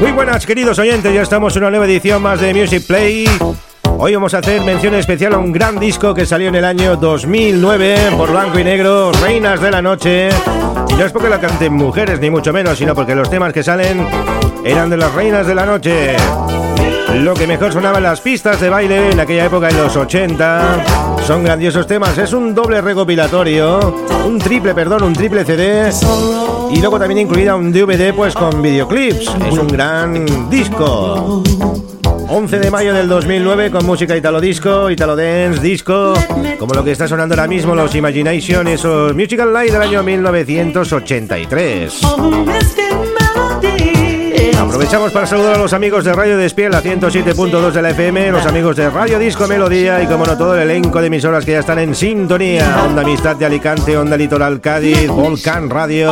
Muy buenas queridos oyentes, ya estamos en una nueva edición más de Music Play. Hoy vamos a hacer mención especial a un gran disco que salió en el año 2009 por Blanco y Negro, Reinas de la Noche. Y no es porque la canten mujeres, ni mucho menos, sino porque los temas que salen eran de las Reinas de la Noche. Lo que mejor sonaba en las pistas de baile en aquella época, en los 80. Son grandiosos temas, es un doble recopilatorio, un triple, perdón, un triple CD. Y luego también incluida un DVD pues con videoclips. Es un gran disco. 11 de mayo del 2009 con música italo disco, italo dance, disco, como lo que está sonando ahora mismo los Imagination, esos Musical Light del año 1983. Aprovechamos para saludar a los amigos de Radio Despiel, la 107.2 de la FM, los amigos de Radio Disco Melodía y como no todo el elenco de emisoras que ya están en sintonía. Onda Amistad de Alicante, Onda Litoral Cádiz, Volcán Radio,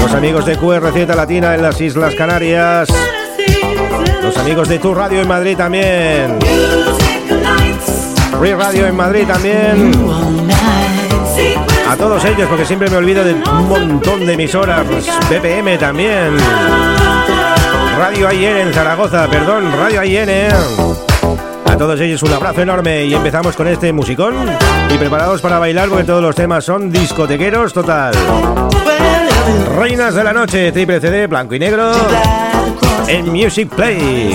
los amigos de QRZ Latina en las Islas Canarias, los amigos de Tu Radio en Madrid también. Free Radio en Madrid también. A todos ellos, porque siempre me olvido de un montón de emisoras. BPM también. Radio IN en Zaragoza, perdón, Radio IN. A todos ellos un abrazo enorme y empezamos con este musicón y preparados para bailar porque todos los temas son discotequeros total. Reinas de la noche, triple CD, blanco y negro en Music Play.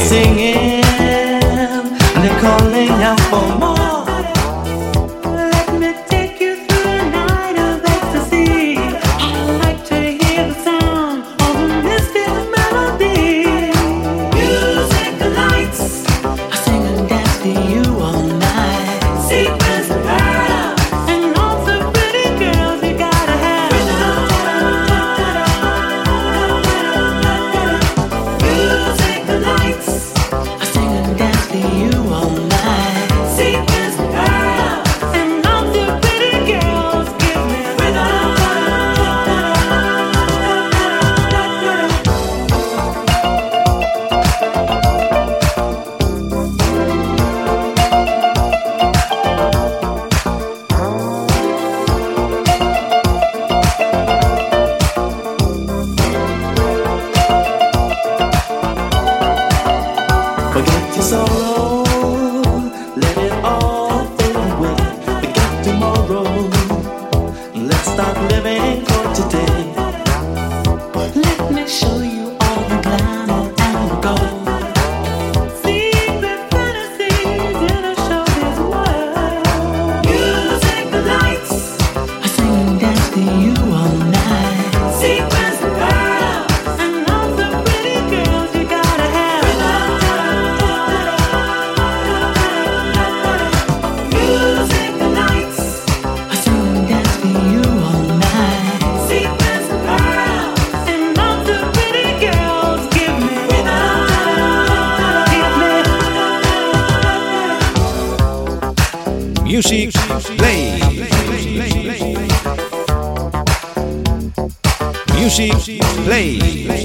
Music Play.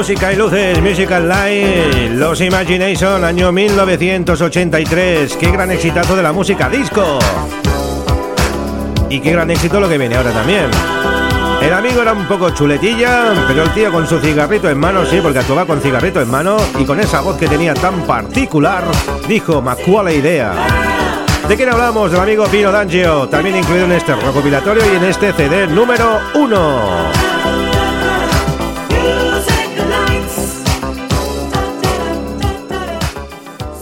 Música y luces, Musical Light, Los Imagination, año 1983. Qué gran exitazo de la música disco. Y qué gran éxito lo que viene ahora también. El amigo era un poco chuletilla, pero el tío con su cigarrito en mano, sí, porque actuaba con cigarrito en mano y con esa voz que tenía tan particular, dijo la Idea. ¿De quién hablamos? Del amigo Pino D'Angio, también incluido en este recopilatorio y en este CD número uno.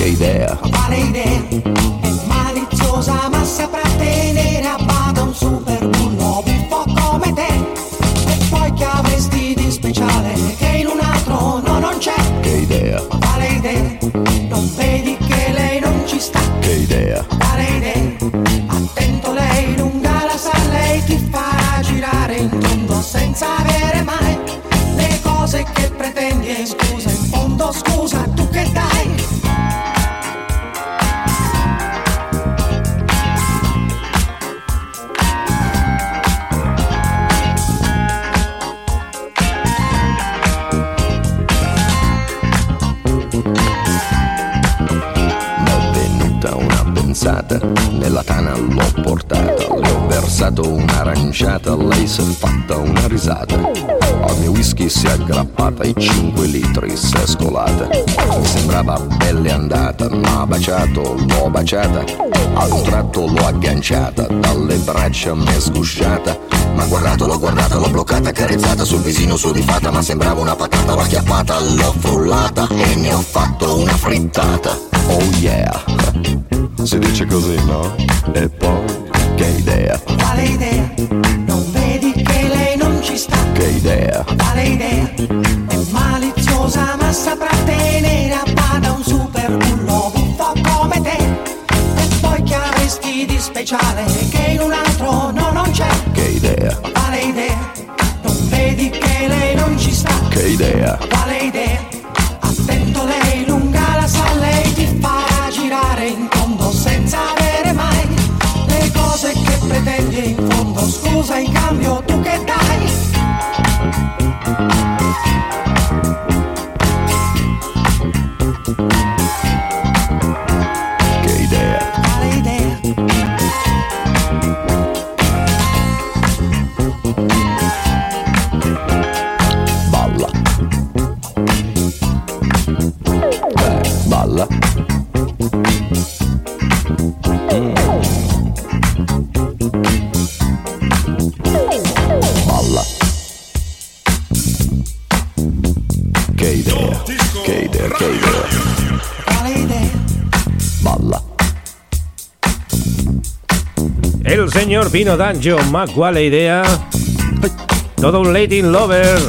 che idea. ideia. É Maliciosa massa pra tenere. Versato un'aranciata, lei si è fatta una risata. Al mio whisky si è aggrappata, i 5 litri si è scolata. Mi sembrava belle andata, ma baciato, l'ho baciata. Ad un tratto l'ho agganciata, dalle braccia mi è sgusciata. Ma guardato, l'ho guardata, l'ho bloccata, carezzata sul visino sudifata, ma sembrava una patata, l'ho acchiappata, l'ho frullata e ne ho fatto una frittata. Oh yeah, si dice così, no? E poi, che idea, Quale idea? Non vedi che lei non ci sta? che idea, Quale idea? È maliziosa ma saprà tenere a bada un super bullo buffo come te. E poi che avresti di speciale che in un altro no non c'è? che idea, Quale idea? Non vedi che lei non ci sta? che idea, Quale idea? Pretendi in fondo. Scusa in cambio tu che dai? Pino D'Angio, más cuál idea. Todo un Latin Lover.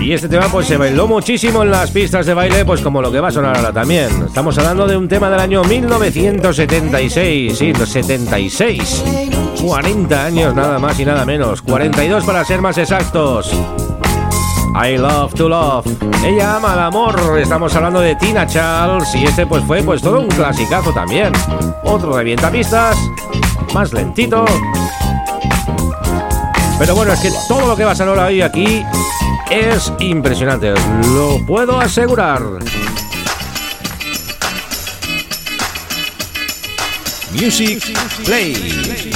Y este tema pues se bailó muchísimo en las pistas de baile, pues como lo que va a sonar ahora también. Estamos hablando de un tema del año 1976, sí, los 76. 40 años nada más y nada menos, 42 para ser más exactos. I love to love. Ella ama el amor. Estamos hablando de Tina Charles y este pues fue pues todo un clasicazo también. Otro revientapistas, más lentito. Pero bueno, es que todo lo que va a sonar hoy aquí es impresionante, lo puedo asegurar. Music Play.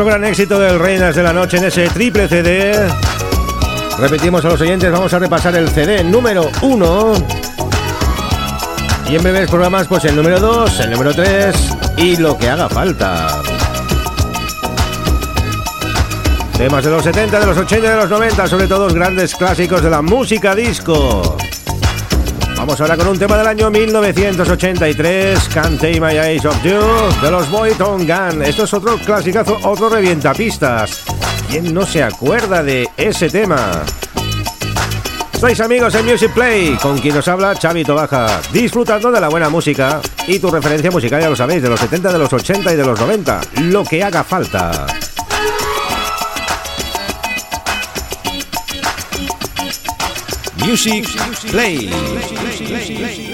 Otro gran éxito del Reinas de la Noche en ese triple CD. Repetimos a los oyentes, vamos a repasar el CD número 1. Y en breves programas, pues el número 2, el número 3 y lo que haga falta. Temas de los 70, de los 80 y de los 90, sobre todo grandes clásicos de la música disco. Vamos ahora con un tema del año 1983, Can't Take My Eyes Off You, de los Boyton Gun. Esto es otro clasicazo, otro revientapistas. ¿Quién no se acuerda de ese tema? Estáis amigos en Music Play, con quien os habla Xavi Tobaja, disfrutando de la buena música y tu referencia musical, ya lo sabéis, de los 70, de los 80 y de los 90, lo que haga falta. Music Play.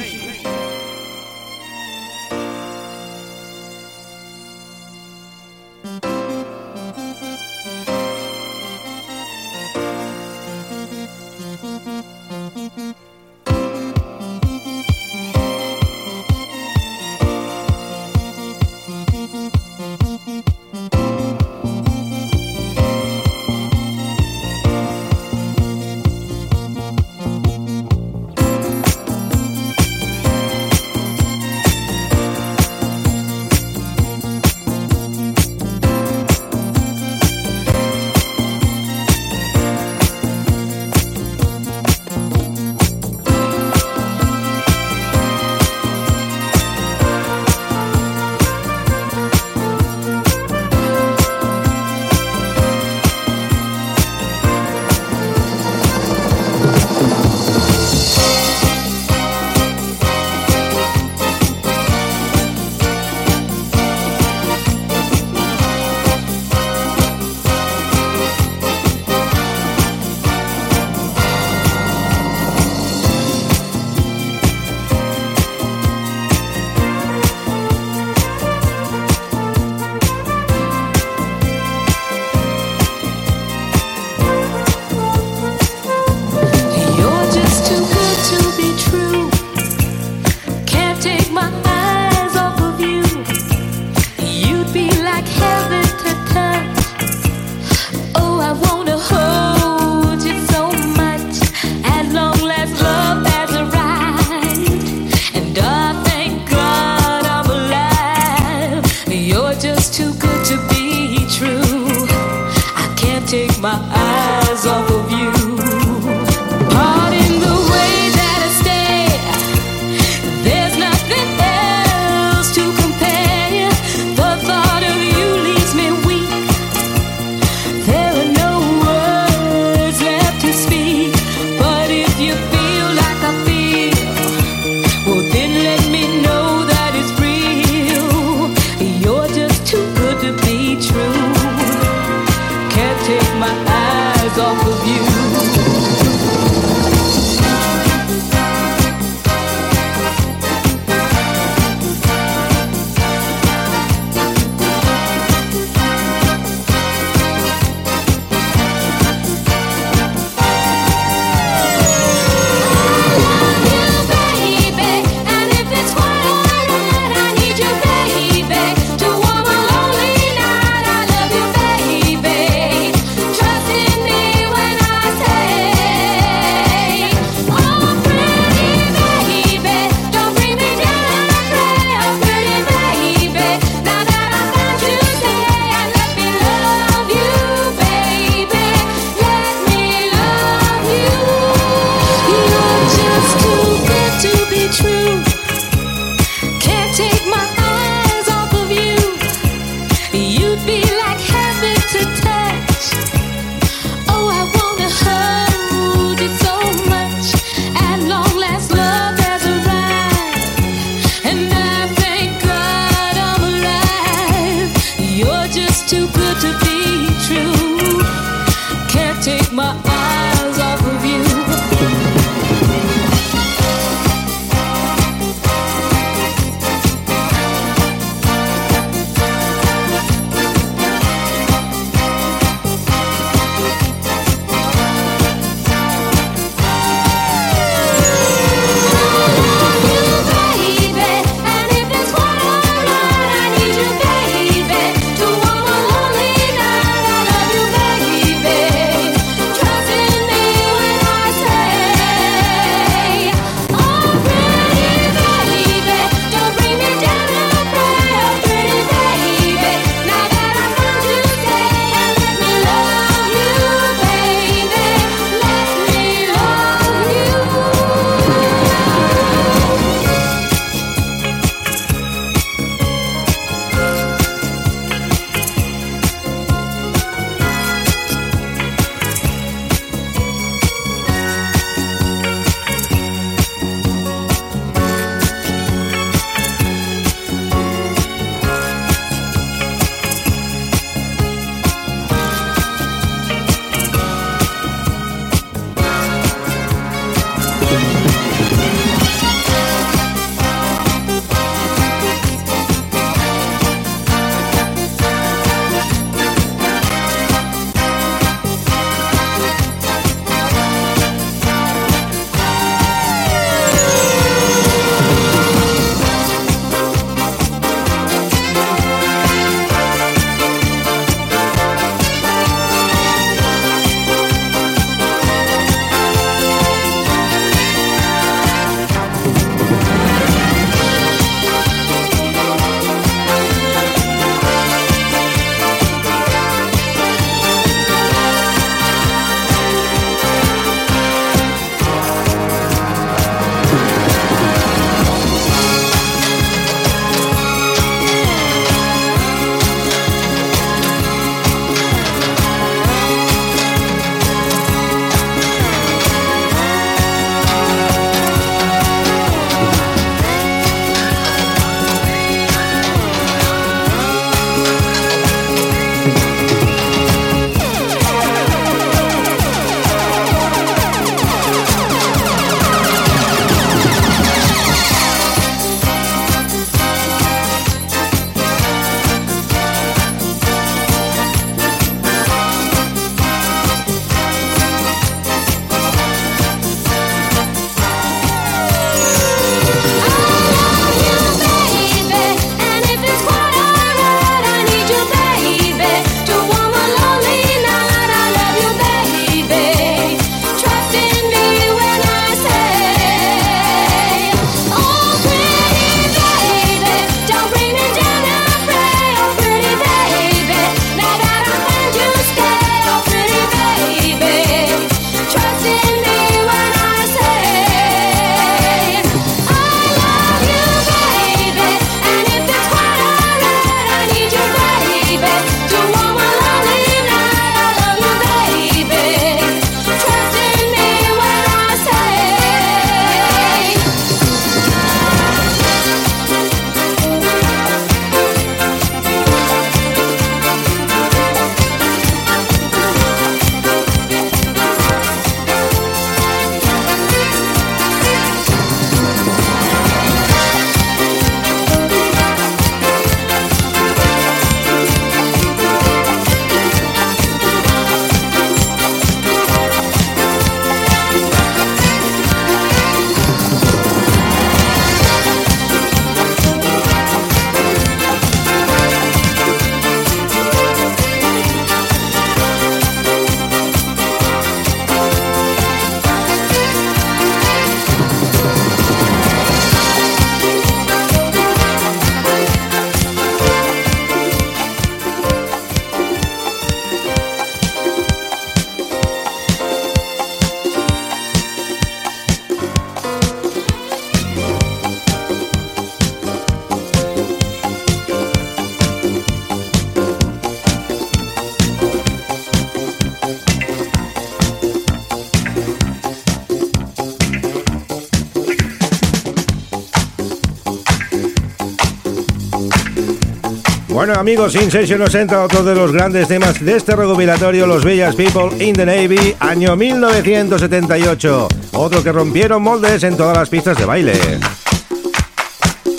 Bueno amigos, Sin Session nos entra otro de los grandes temas de este recopilatorio, Los Bellas People in the Navy, año 1978. Otro que rompieron moldes en todas las pistas de baile.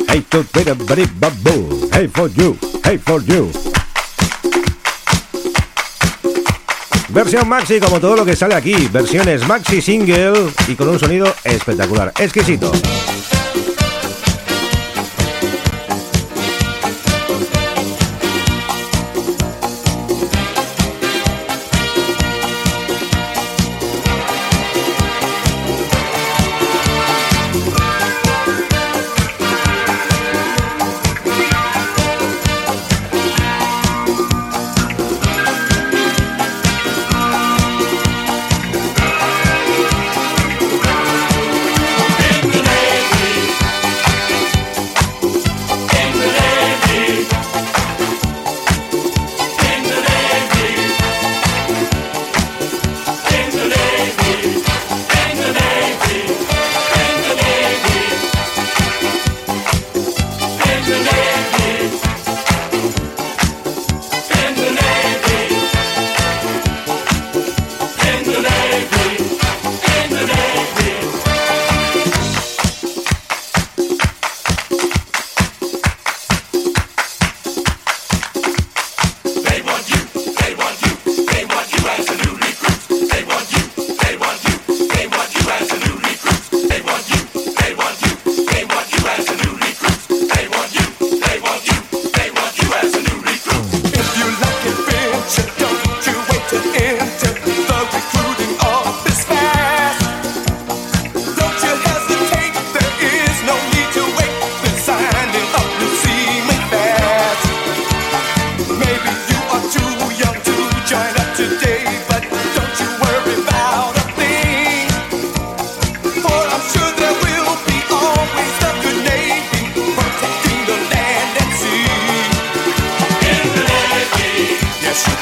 Hey to hey for you, hey for you. Versión maxi como todo lo que sale aquí, versiones maxi single y con un sonido espectacular, exquisito.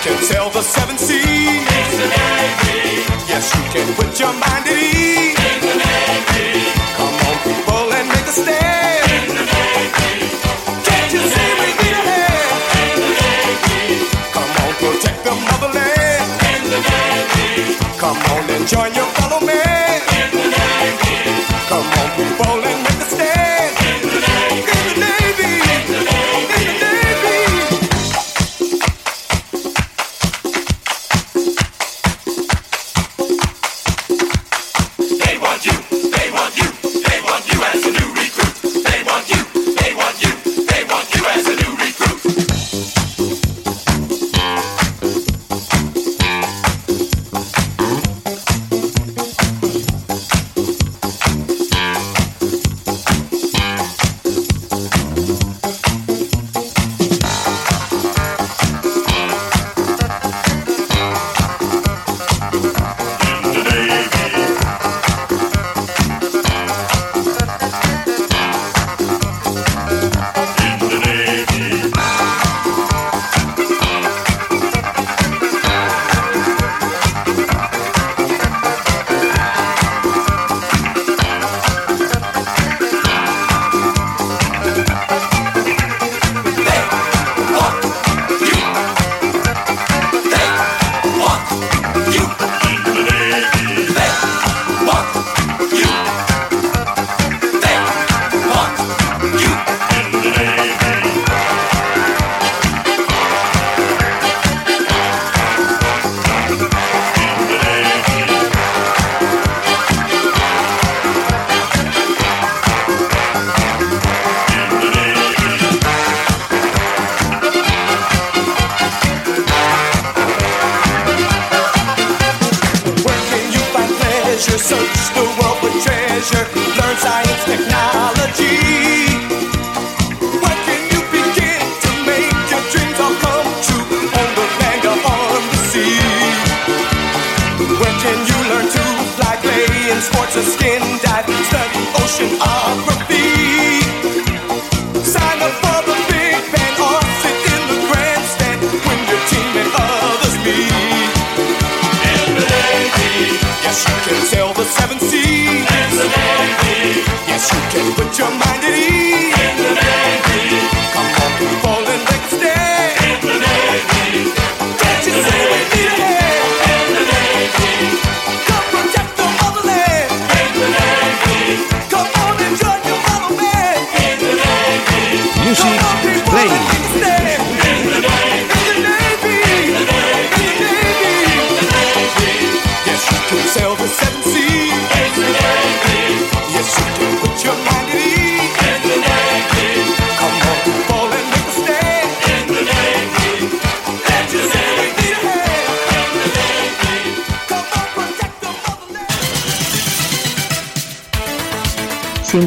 can sail the seven seas. Yes, you can put your mind at ease. Come on, people, and make a stand. Can't you see we need a hand? Come on, protect the motherland. Come on and join your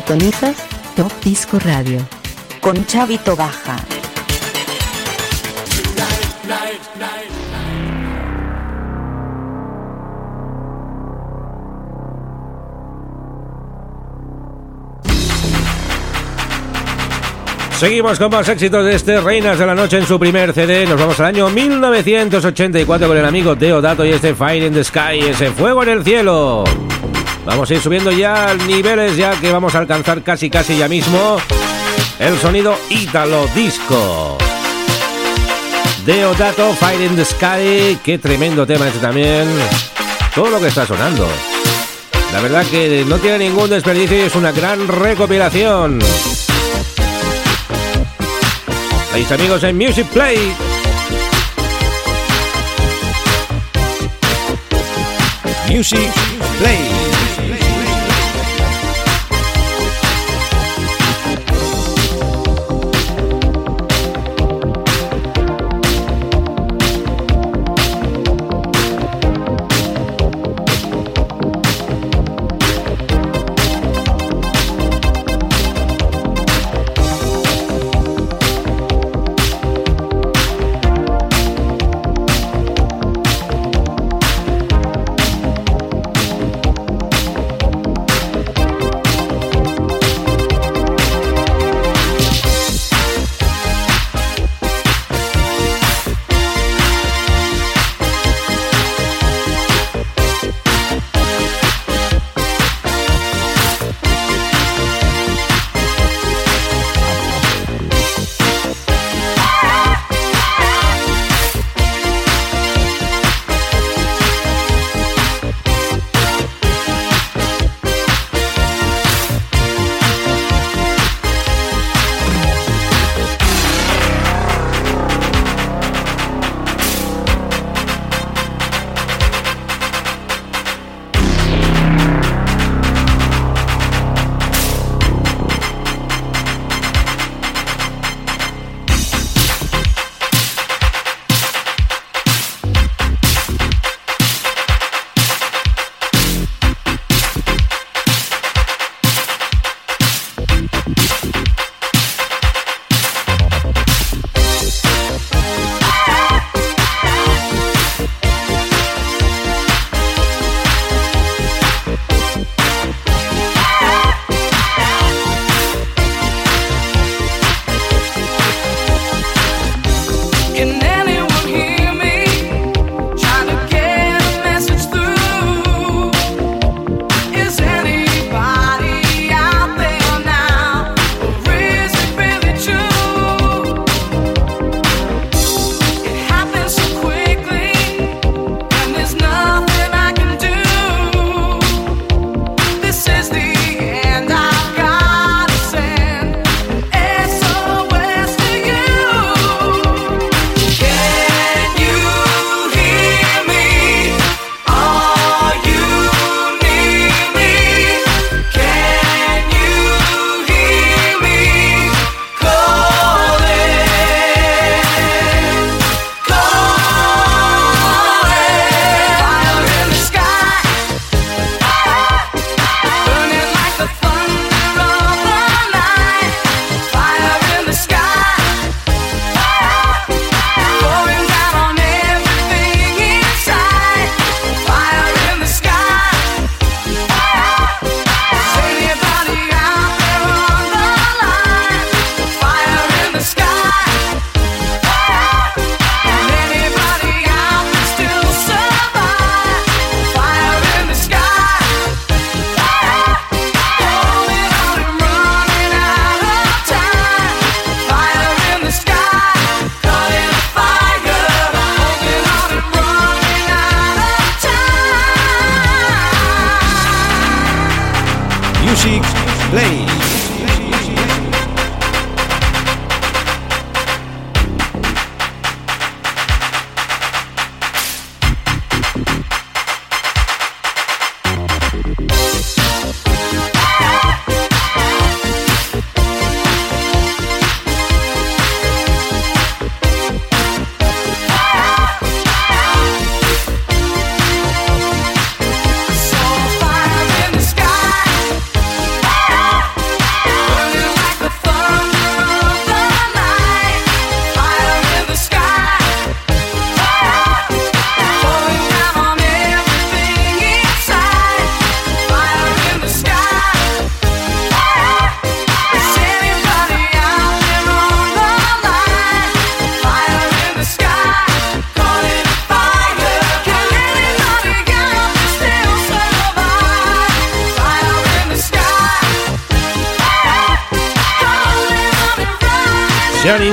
Sintonizas Top Disco Radio. Con Chavito Baja. Seguimos con más éxitos de este Reinas de la Noche en su primer CD. Nos vamos al año 1984 con el amigo Deodato y este Fire in the Sky, ese fuego en el cielo. Vamos a ir subiendo ya niveles ya que vamos a alcanzar casi casi ya mismo el sonido Italo Disco. Deodato, Fire in the Sky, qué tremendo tema este también. Todo lo que está sonando. La verdad que no tiene ningún desperdicio y es una gran recopilación. Mis amigos en Music Play. Music Play.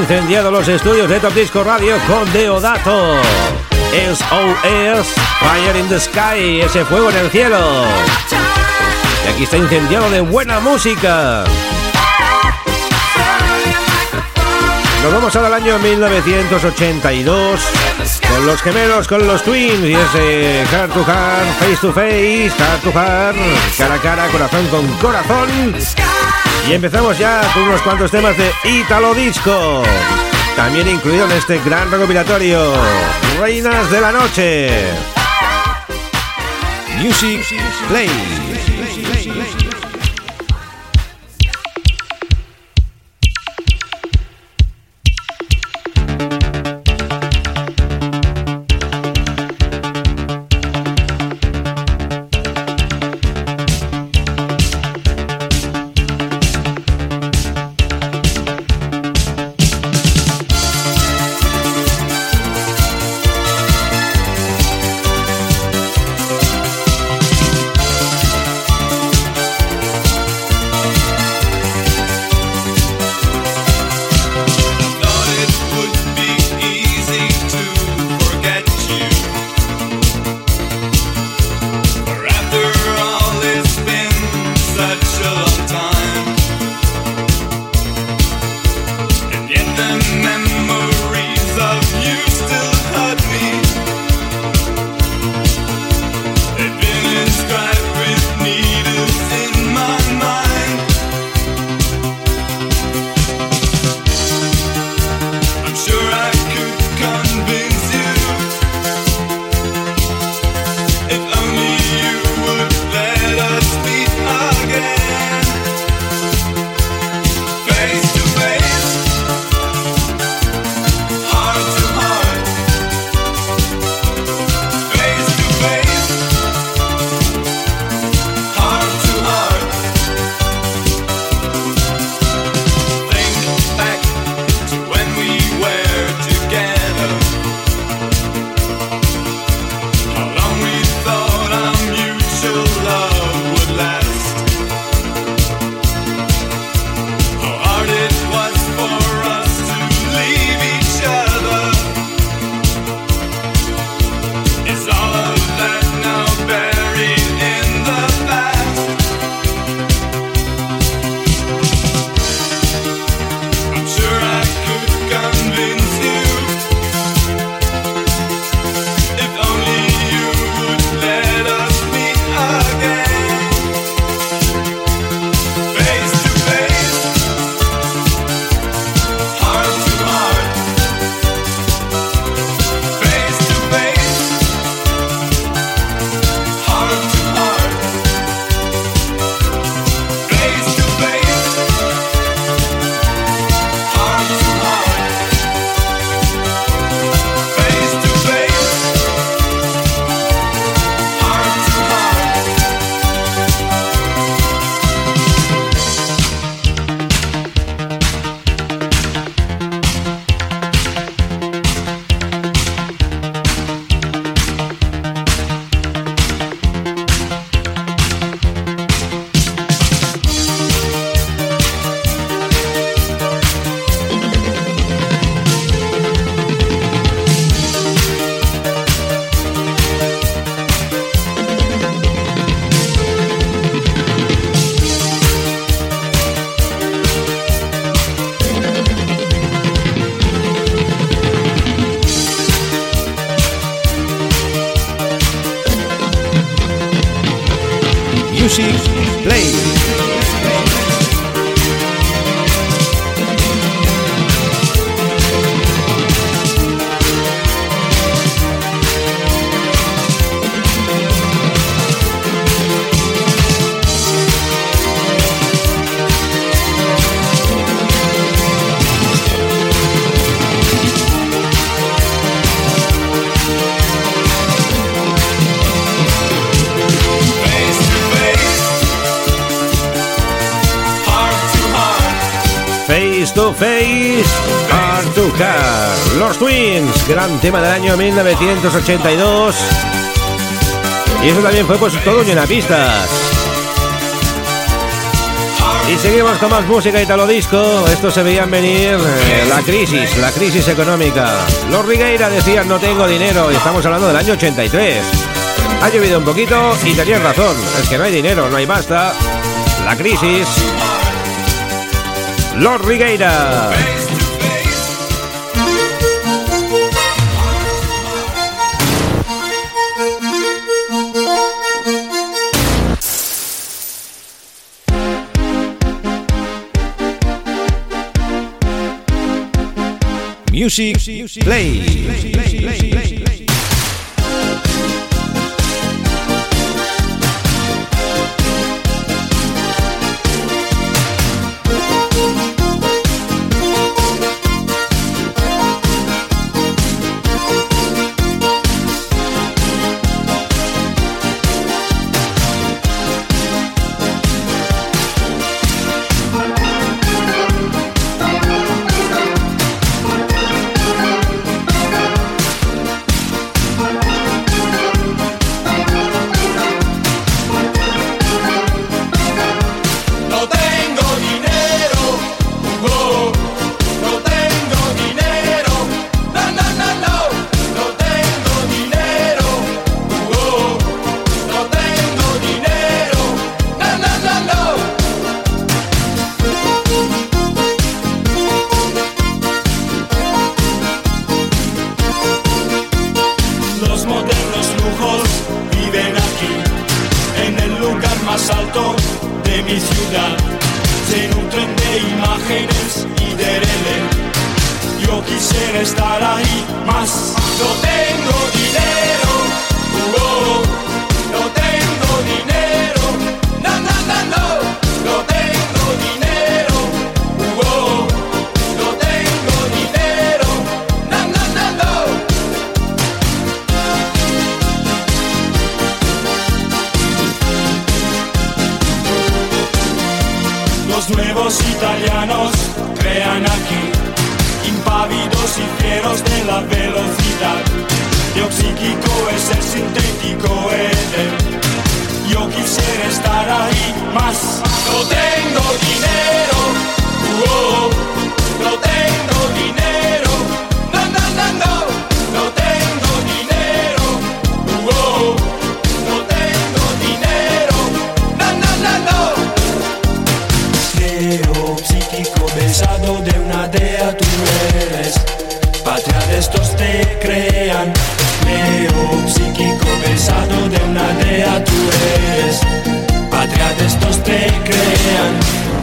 Incendiado los estudios de Top Disco Radio con Deodato. SOS, Fire in the Sky, ese fuego en el cielo. Y aquí está incendiado de buena música. Nos vamos al año 1982 con los gemelos, con los twins y ese heart to heart, face to face, heart to heart, cara a cara, corazón con corazón. Y empezamos ya con unos cuantos temas de Italo Disco. También incluido en este gran recopilatorio, Reinas de la Noche. Music Play. Face, to Los Twins, gran tema del año 1982. Y eso también fue pues todo llena pistas. Y seguimos con más música italo disco. Esto se veían venir eh, la crisis, la crisis económica. Los Rigueira decían no tengo dinero y estamos hablando del año 83. Ha llovido un poquito y tenían razón. Es que no hay dinero, no hay basta. La crisis. Los Rigueira. Music, Play.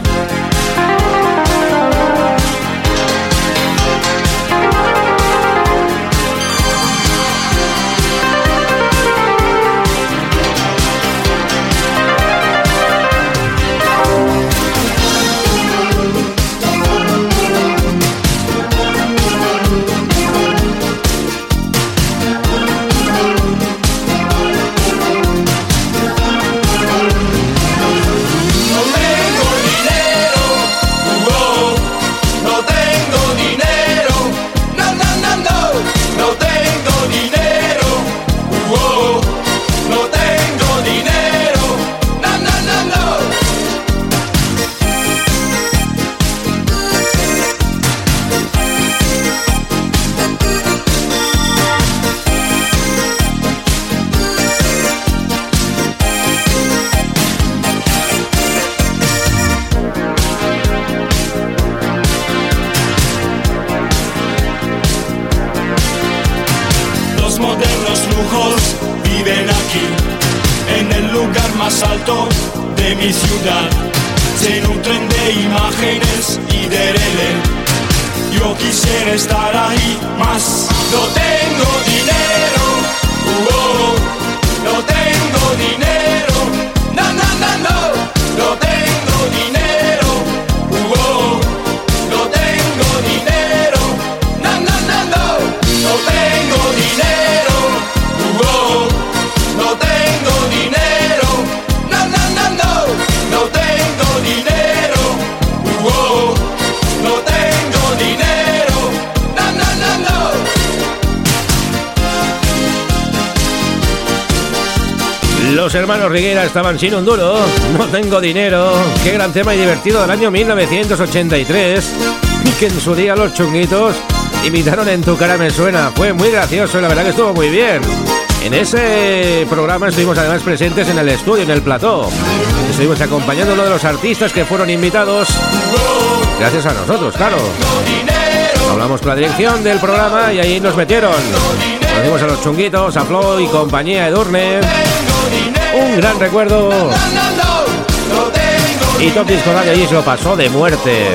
Bye. Los hermanos Riguera estaban sin un duro, no tengo dinero. Qué gran tema y divertido del año 1983. Y que en su día los chunguitos imitaron en tu cara me suena. Fue muy gracioso, la verdad que estuvo muy bien. En ese programa estuvimos además presentes en el estudio, en el plató. Estuvimos acompañando a uno de los artistas que fueron invitados. Gracias a nosotros, claro. Hablamos con la dirección del programa y ahí nos metieron. Conocimos a los chunguitos, a Flo y compañía Edurne. Un gran recuerdo. Y Top Disco Radio allí se lo pasó de muerte.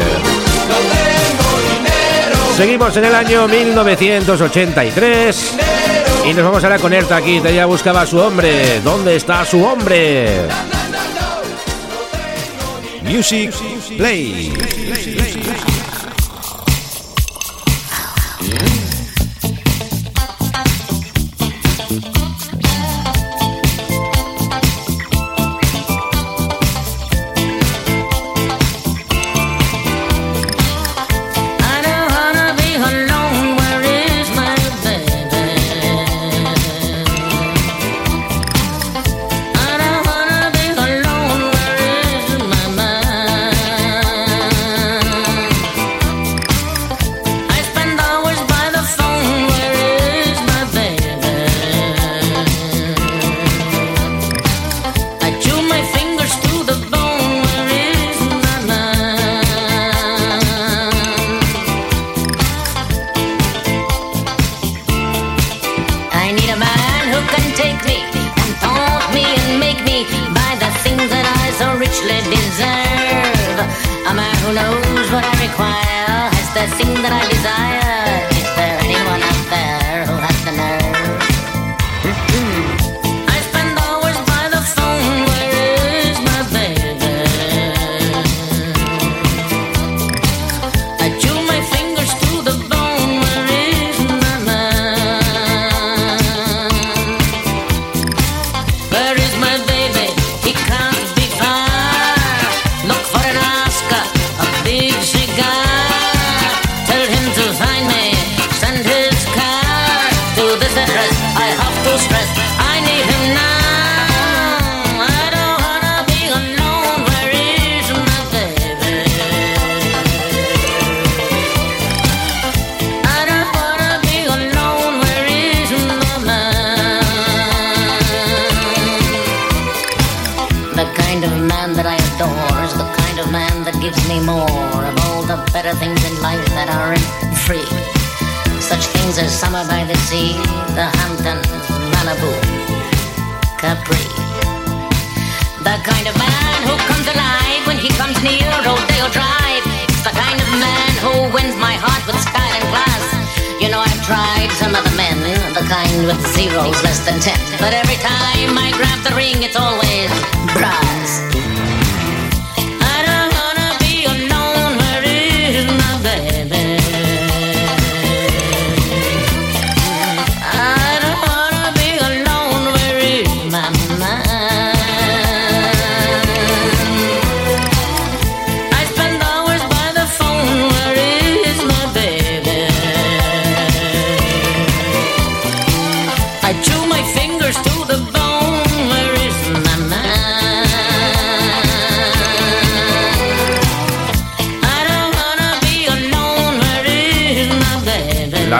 Seguimos en el año 1983 y nos vamos ahora con Erta aquí. Ella buscaba a su hombre. ¿Dónde está su hombre? Music Play. Who knows what I require? Has the thing that I desire?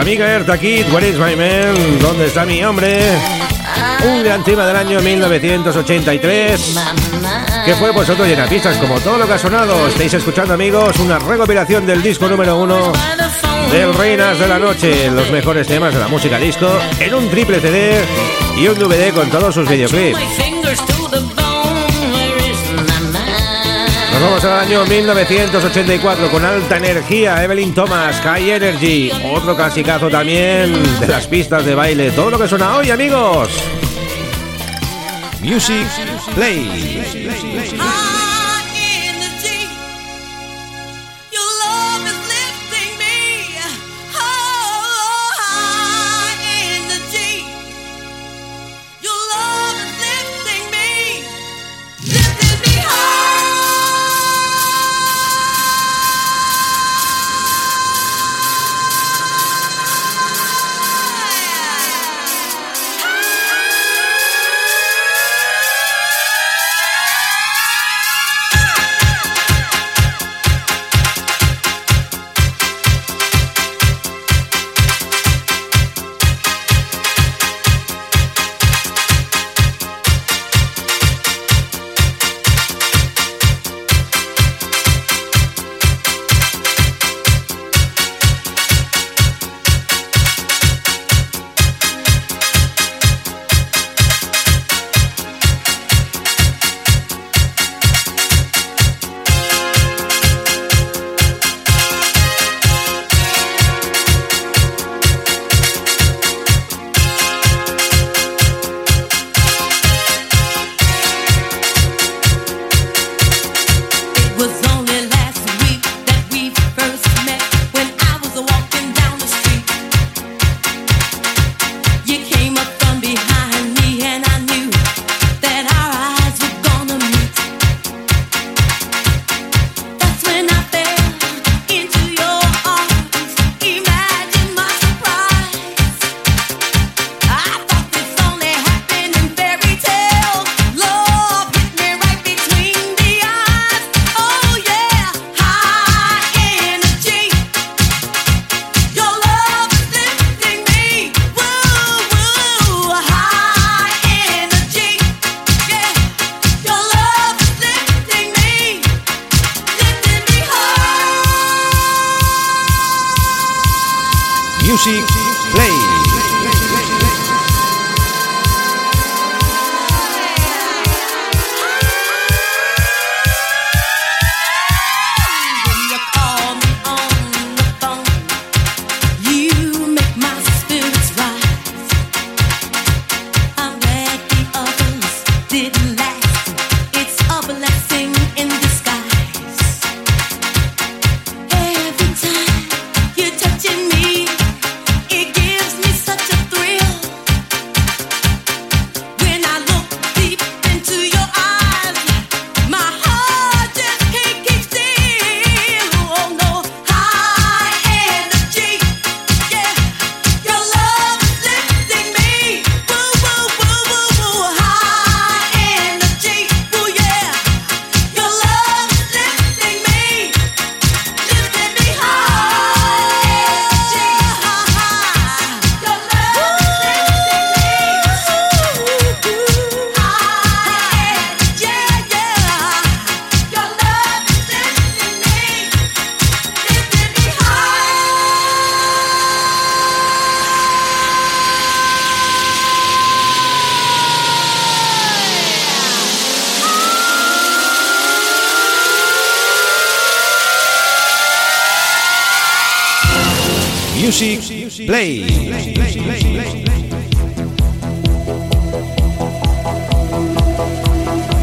Amiga Erta Kid, Where is my man? ¿Dónde está mi hombre? Un gran tema del año 1983 que fue pues otro llenapistas como todo lo que ha sonado. Estáis escuchando amigos una recopilación del disco número uno del Reinas de la Noche, los mejores temas de la música disco en un triple CD y un DVD con todos sus videoclips. Nos vamos al año 1984 con alta energía, Evelyn Thomas, High Energy, otro clasicazo también de las pistas de baile, todo lo que suena hoy amigos. Music Play.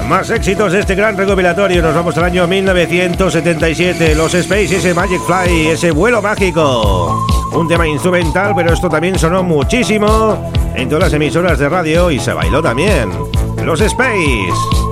Más éxitos de este gran recopilatorio. Nos vamos al año 1977. Los Space, ese Magic Fly, ese vuelo mágico. Un tema instrumental, pero esto también sonó muchísimo en todas las emisoras de radio y se bailó también. Los Space.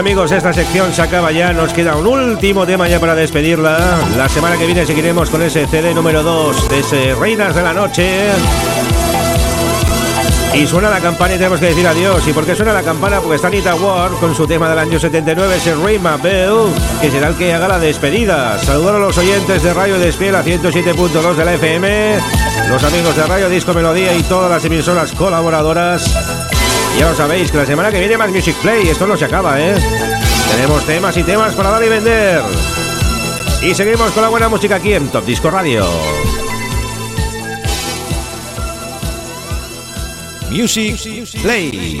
Amigos, esta sección se acaba ya. Nos queda un último tema ya para despedirla. La semana que viene seguiremos con ese CD número 2 de ese Reinas de la Noche. Y suena la campana y tenemos que decir adiós. ¿Y por qué suena la campana? Porque está Anita Ward con su tema del año 79, ese Rima Bell, que será el que haga la despedida. Saludar a los oyentes de Radio Despiel a 107.2 de la FM, los amigos de Radio Disco Melodía y todas las emisoras colaboradoras. Ya lo sabéis que la semana que viene más Music Play, esto no se acaba, ¿eh? Tenemos temas y temas para dar y vender. Y seguimos con la buena música aquí en Top Disco Radio. Music Play.